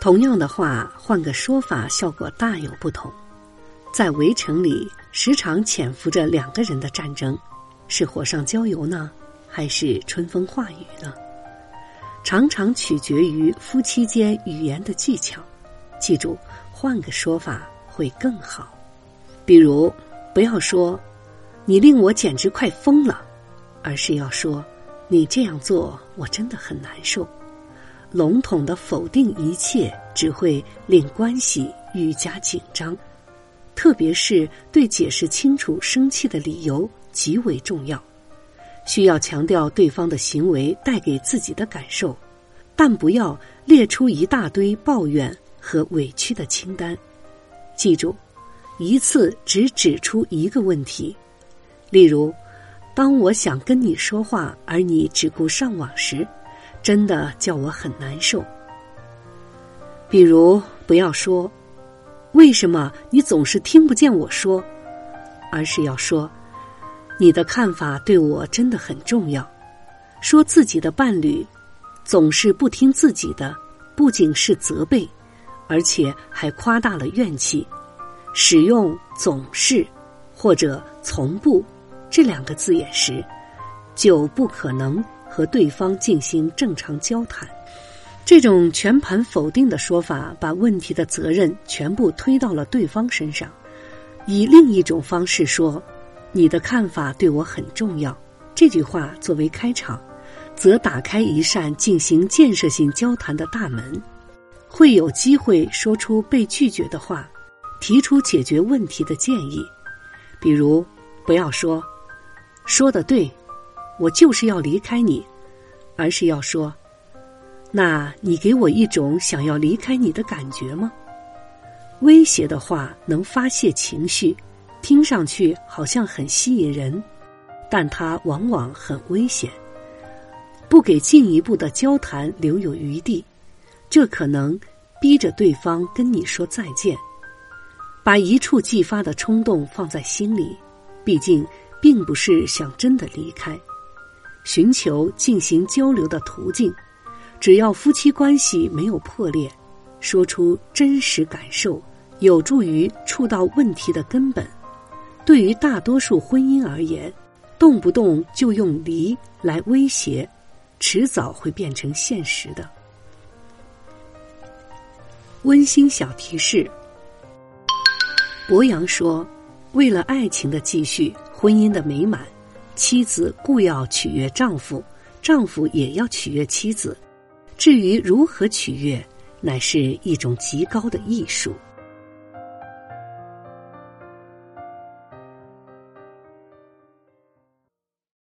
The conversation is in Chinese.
同样的话，换个说法，效果大有不同。在围城里，时常潜伏着两个人的战争，是火上浇油呢，还是春风化雨呢？常常取决于夫妻间语言的技巧。记住，换个说法会更好。比如，不要说“你令我简直快疯了”，而是要说“你这样做我真的很难受”。笼统的否定一切，只会令关系愈加紧张。特别是对解释清楚生气的理由极为重要。需要强调对方的行为带给自己的感受，但不要列出一大堆抱怨和委屈的清单。记住，一次只指出一个问题。例如，当我想跟你说话，而你只顾上网时，真的叫我很难受。比如，不要说“为什么你总是听不见我说”，而是要说。你的看法对我真的很重要。说自己的伴侣总是不听自己的，不仅是责备，而且还夸大了怨气。使用“总是”或者“从不”这两个字眼时，就不可能和对方进行正常交谈。这种全盘否定的说法，把问题的责任全部推到了对方身上。以另一种方式说。你的看法对我很重要。这句话作为开场，则打开一扇进行建设性交谈的大门，会有机会说出被拒绝的话，提出解决问题的建议。比如，不要说“说的对，我就是要离开你”，而是要说“那你给我一种想要离开你的感觉吗？”威胁的话能发泄情绪。听上去好像很吸引人，但它往往很危险。不给进一步的交谈留有余地，这可能逼着对方跟你说再见。把一触即发的冲动放在心里，毕竟并不是想真的离开。寻求进行交流的途径，只要夫妻关系没有破裂，说出真实感受，有助于触到问题的根本。对于大多数婚姻而言，动不动就用离来威胁，迟早会变成现实的。温馨小提示：博洋说，为了爱情的继续，婚姻的美满，妻子故要取悦丈夫，丈夫也要取悦妻子。至于如何取悦，乃是一种极高的艺术。